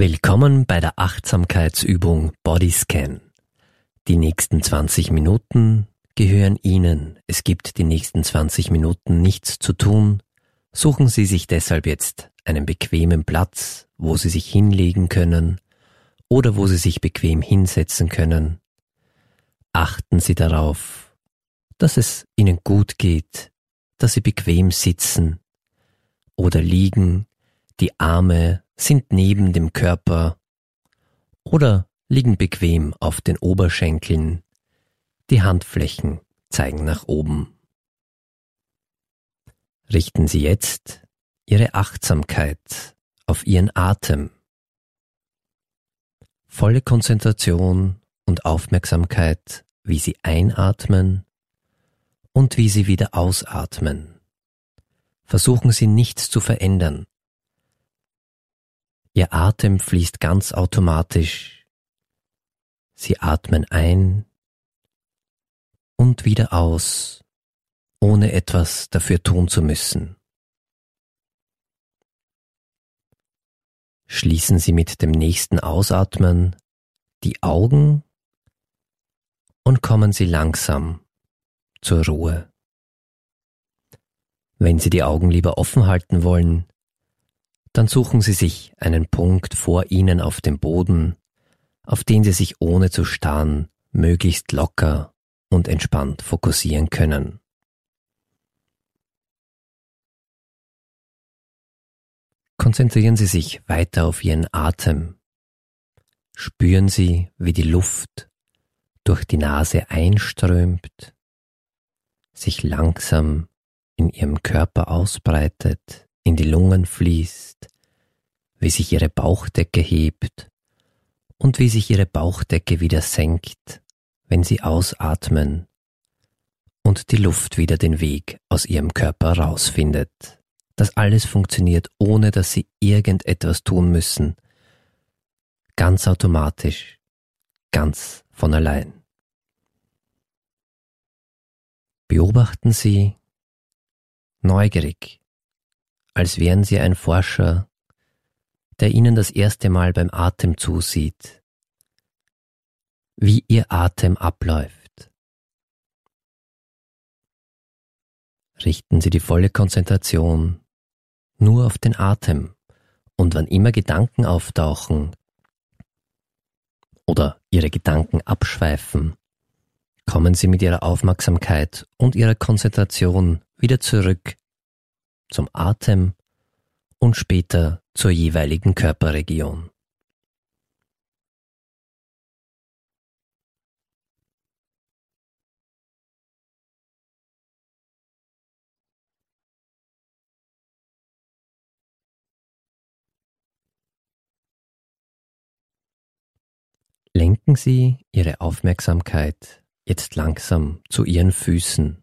Willkommen bei der Achtsamkeitsübung Bodyscan. Die nächsten 20 Minuten gehören Ihnen. Es gibt die nächsten 20 Minuten nichts zu tun. Suchen Sie sich deshalb jetzt einen bequemen Platz, wo Sie sich hinlegen können oder wo Sie sich bequem hinsetzen können. Achten Sie darauf, dass es Ihnen gut geht, dass Sie bequem sitzen oder liegen, die Arme sind neben dem Körper oder liegen bequem auf den Oberschenkeln, die Handflächen zeigen nach oben. Richten Sie jetzt Ihre Achtsamkeit auf Ihren Atem. Volle Konzentration und Aufmerksamkeit, wie Sie einatmen und wie Sie wieder ausatmen. Versuchen Sie nichts zu verändern, Ihr Atem fließt ganz automatisch. Sie atmen ein und wieder aus, ohne etwas dafür tun zu müssen. Schließen Sie mit dem nächsten Ausatmen die Augen und kommen Sie langsam zur Ruhe. Wenn Sie die Augen lieber offen halten wollen, dann suchen Sie sich einen Punkt vor Ihnen auf dem Boden, auf den Sie sich ohne zu starren möglichst locker und entspannt fokussieren können. Konzentrieren Sie sich weiter auf Ihren Atem. Spüren Sie, wie die Luft durch die Nase einströmt, sich langsam in Ihrem Körper ausbreitet in die Lungen fließt, wie sich ihre Bauchdecke hebt und wie sich ihre Bauchdecke wieder senkt, wenn sie ausatmen und die Luft wieder den Weg aus ihrem Körper rausfindet. Das alles funktioniert, ohne dass sie irgendetwas tun müssen. Ganz automatisch, ganz von allein. Beobachten Sie neugierig, als wären sie ein Forscher, der ihnen das erste Mal beim Atem zusieht, wie ihr Atem abläuft. Richten Sie die volle Konzentration nur auf den Atem und wann immer Gedanken auftauchen oder Ihre Gedanken abschweifen, kommen Sie mit Ihrer Aufmerksamkeit und Ihrer Konzentration wieder zurück zum Atem und später zur jeweiligen Körperregion. Lenken Sie Ihre Aufmerksamkeit jetzt langsam zu Ihren Füßen.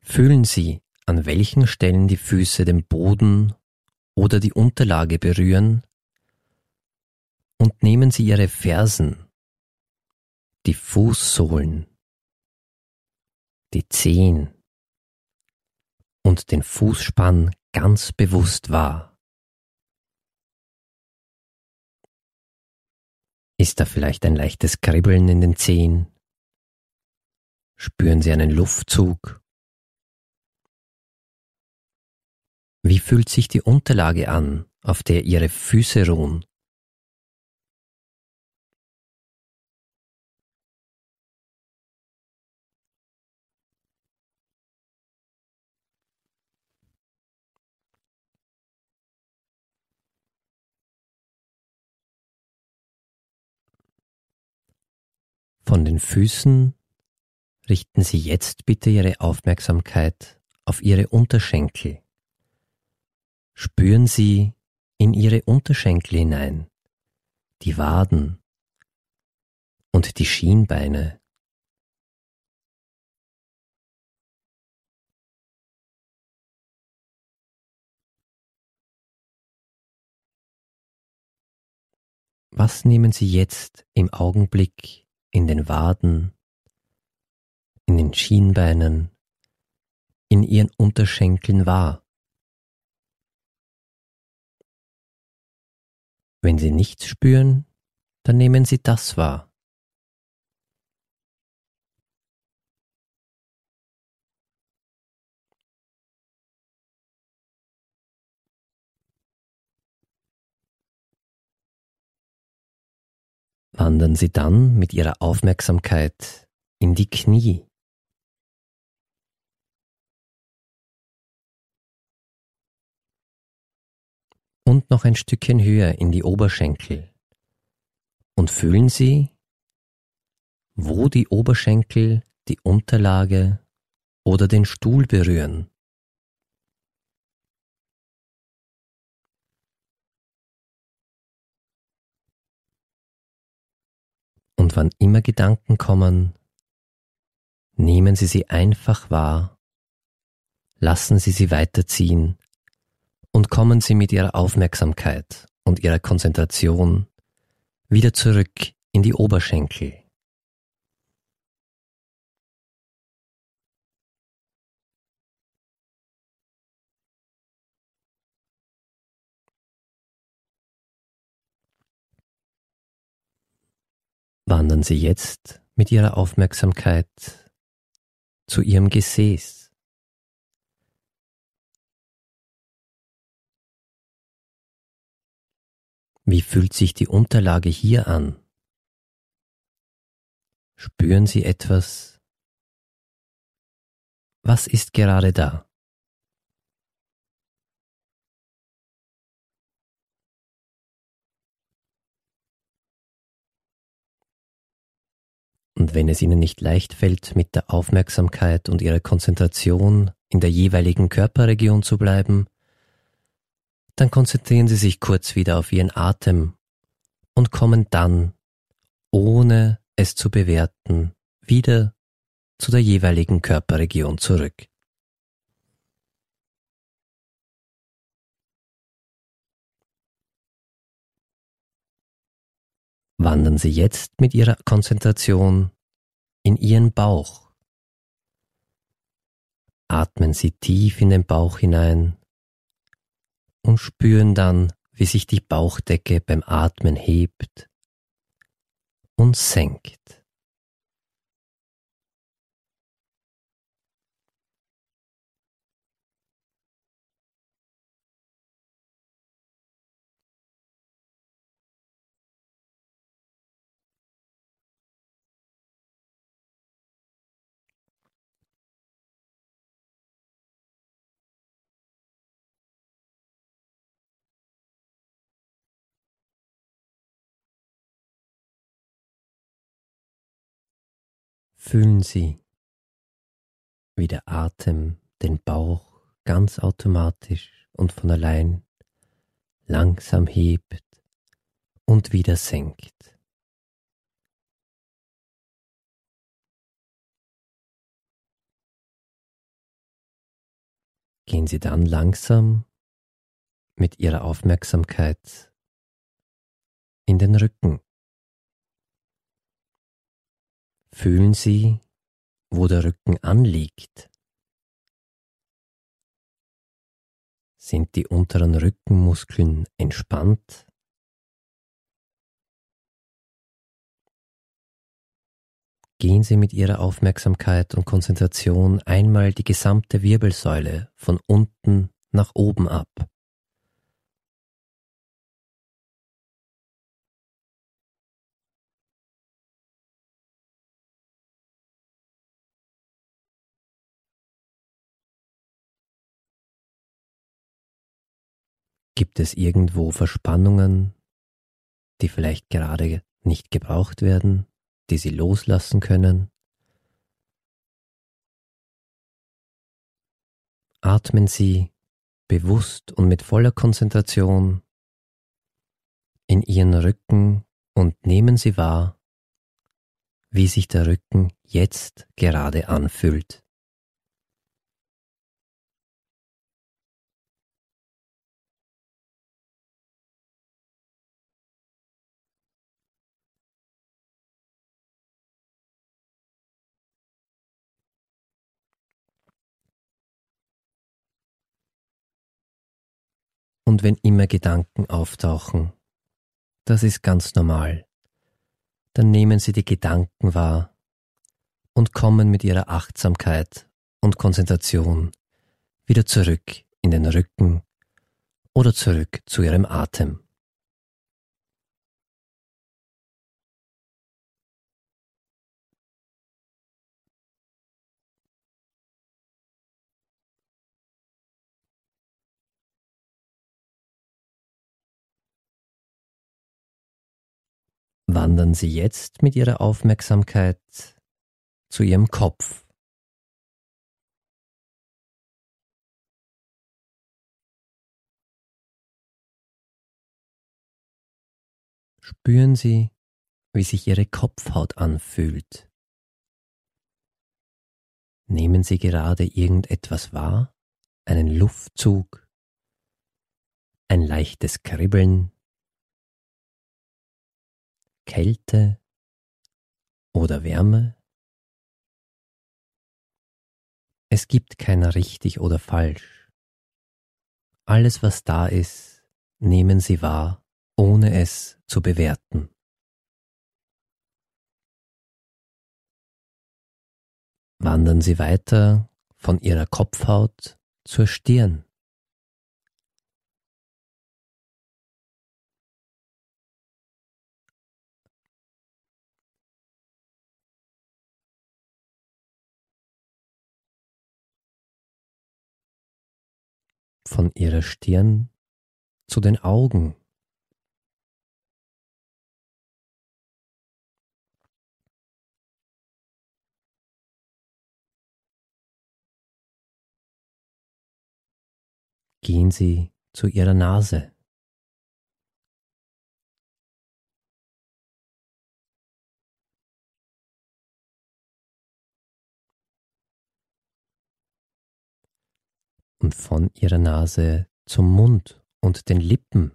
Fühlen Sie, an welchen Stellen die Füße den Boden oder die Unterlage berühren und nehmen Sie Ihre Fersen, die Fußsohlen, die Zehen und den Fußspann ganz bewusst wahr. Ist da vielleicht ein leichtes Kribbeln in den Zehen? Spüren Sie einen Luftzug? Wie fühlt sich die Unterlage an, auf der Ihre Füße ruhen? Von den Füßen richten Sie jetzt bitte Ihre Aufmerksamkeit auf Ihre Unterschenkel. Spüren Sie in Ihre Unterschenkel hinein, die Waden und die Schienbeine. Was nehmen Sie jetzt im Augenblick in den Waden, in den Schienbeinen, in Ihren Unterschenkeln wahr? Wenn Sie nichts spüren, dann nehmen Sie das wahr. Wandern Sie dann mit Ihrer Aufmerksamkeit in die Knie. Noch ein Stückchen höher in die Oberschenkel. Und fühlen Sie, wo die Oberschenkel die Unterlage oder den Stuhl berühren. Und wann immer Gedanken kommen, nehmen Sie sie einfach wahr, lassen Sie sie weiterziehen und kommen Sie mit Ihrer Aufmerksamkeit und Ihrer Konzentration wieder zurück in die Oberschenkel. Wandern Sie jetzt mit Ihrer Aufmerksamkeit zu Ihrem Gesäß. Wie fühlt sich die Unterlage hier an? Spüren Sie etwas? Was ist gerade da? Und wenn es Ihnen nicht leicht fällt, mit der Aufmerksamkeit und Ihrer Konzentration in der jeweiligen Körperregion zu bleiben, dann konzentrieren Sie sich kurz wieder auf Ihren Atem und kommen dann, ohne es zu bewerten, wieder zu der jeweiligen Körperregion zurück. Wandern Sie jetzt mit Ihrer Konzentration in Ihren Bauch. Atmen Sie tief in den Bauch hinein und spüren dann, wie sich die Bauchdecke beim Atmen hebt und senkt. Fühlen Sie, wie der Atem den Bauch ganz automatisch und von allein langsam hebt und wieder senkt. Gehen Sie dann langsam mit Ihrer Aufmerksamkeit in den Rücken. Fühlen Sie, wo der Rücken anliegt. Sind die unteren Rückenmuskeln entspannt? Gehen Sie mit Ihrer Aufmerksamkeit und Konzentration einmal die gesamte Wirbelsäule von unten nach oben ab. Gibt es irgendwo Verspannungen, die vielleicht gerade nicht gebraucht werden, die Sie loslassen können? Atmen Sie bewusst und mit voller Konzentration in Ihren Rücken und nehmen Sie wahr, wie sich der Rücken jetzt gerade anfühlt. Und wenn immer Gedanken auftauchen, das ist ganz normal. Dann nehmen Sie die Gedanken wahr und kommen mit Ihrer Achtsamkeit und Konzentration wieder zurück in den Rücken oder zurück zu Ihrem Atem. Wandern Sie jetzt mit Ihrer Aufmerksamkeit zu Ihrem Kopf. Spüren Sie, wie sich Ihre Kopfhaut anfühlt. Nehmen Sie gerade irgendetwas wahr, einen Luftzug, ein leichtes Kribbeln, Kälte oder Wärme? Es gibt keiner richtig oder falsch. Alles, was da ist, nehmen Sie wahr, ohne es zu bewerten. Wandern Sie weiter von Ihrer Kopfhaut zur Stirn. Von ihrer Stirn zu den Augen. Gehen Sie zu Ihrer Nase. Und von ihrer Nase zum Mund und den Lippen.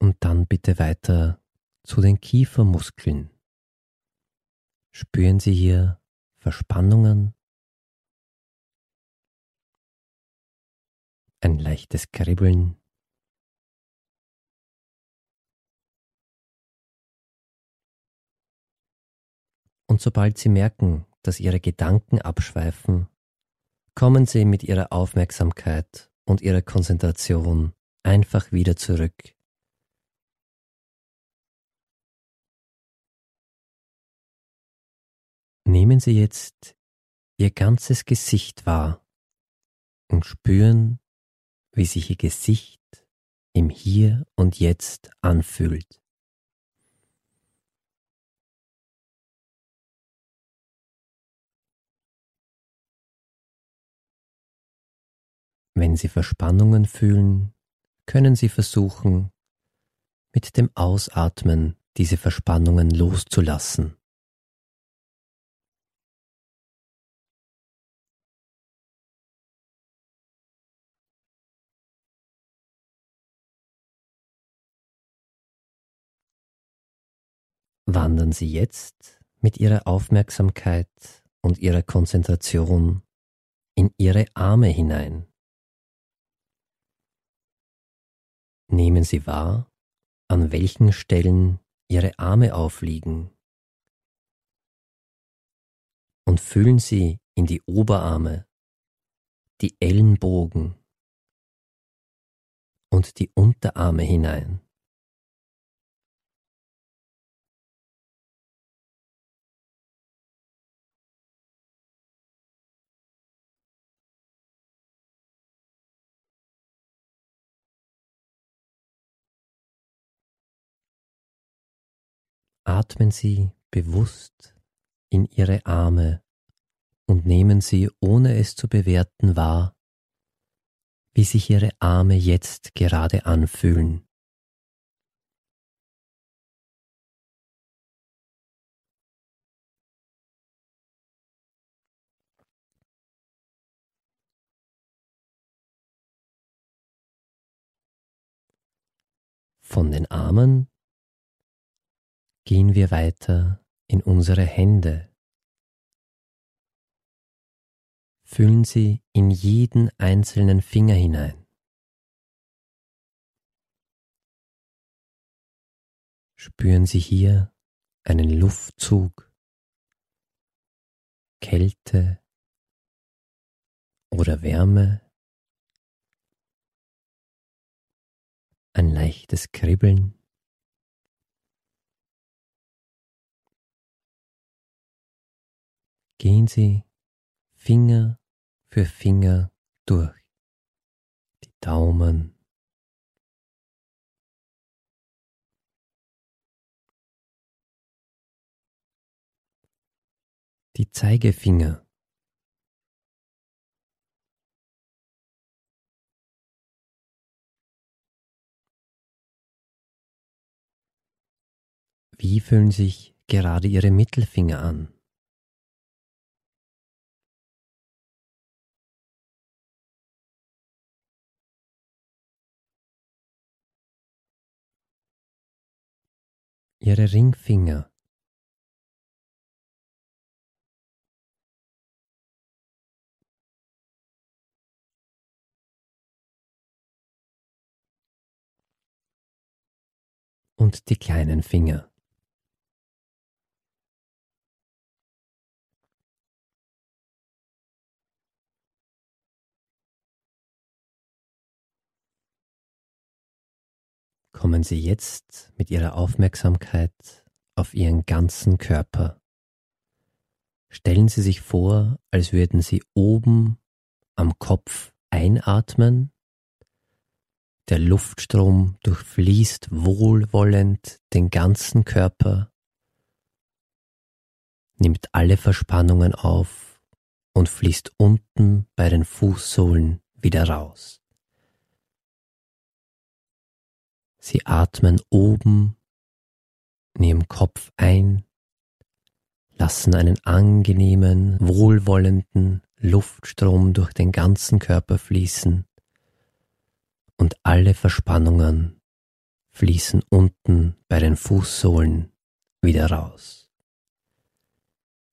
Und dann bitte weiter zu den Kiefermuskeln. Spüren Sie hier Verspannungen ein leichtes Kribbeln. Und sobald Sie merken, dass Ihre Gedanken abschweifen, kommen Sie mit Ihrer Aufmerksamkeit und Ihrer Konzentration einfach wieder zurück. Nehmen Sie jetzt Ihr ganzes Gesicht wahr und spüren, wie sich ihr Gesicht im Hier und Jetzt anfühlt. Wenn Sie Verspannungen fühlen, können Sie versuchen, mit dem Ausatmen diese Verspannungen loszulassen. Wandern Sie jetzt mit Ihrer Aufmerksamkeit und Ihrer Konzentration in Ihre Arme hinein. Nehmen Sie wahr, an welchen Stellen Ihre Arme aufliegen und fühlen Sie in die Oberarme, die Ellenbogen und die Unterarme hinein. Atmen Sie bewusst in Ihre Arme und nehmen Sie, ohne es zu bewerten, wahr, wie sich Ihre Arme jetzt gerade anfühlen. Von den Armen gehen wir weiter in unsere Hände. Fühlen Sie in jeden einzelnen Finger hinein. Spüren Sie hier einen Luftzug, Kälte oder Wärme, ein leichtes Kribbeln. Gehen Sie Finger für Finger durch die Daumen, die Zeigefinger. Wie fühlen sich gerade Ihre Mittelfinger an? Ihre Ringfinger. und die kleinen Finger. Kommen Sie jetzt mit Ihrer Aufmerksamkeit auf Ihren ganzen Körper. Stellen Sie sich vor, als würden Sie oben am Kopf einatmen der Luftstrom durchfließt wohlwollend den ganzen Körper, nimmt alle Verspannungen auf und fließt unten bei den Fußsohlen wieder raus. Sie atmen oben in ihrem Kopf ein, lassen einen angenehmen, wohlwollenden Luftstrom durch den ganzen Körper fließen und alle Verspannungen fließen unten bei den Fußsohlen wieder raus.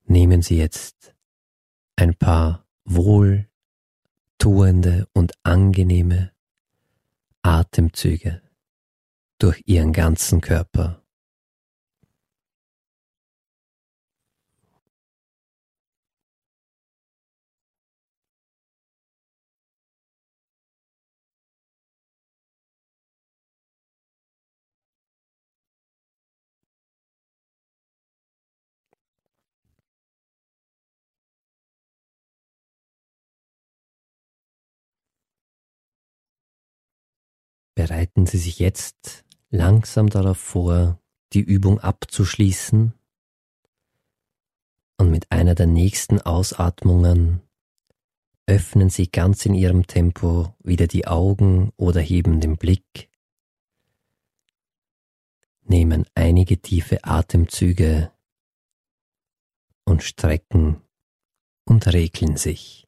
Nehmen Sie jetzt ein paar wohltuende und angenehme Atemzüge durch Ihren ganzen Körper. Bereiten Sie sich jetzt langsam darauf vor, die Übung abzuschließen und mit einer der nächsten Ausatmungen öffnen Sie ganz in Ihrem Tempo wieder die Augen oder heben den Blick, nehmen einige tiefe Atemzüge und strecken und regeln sich.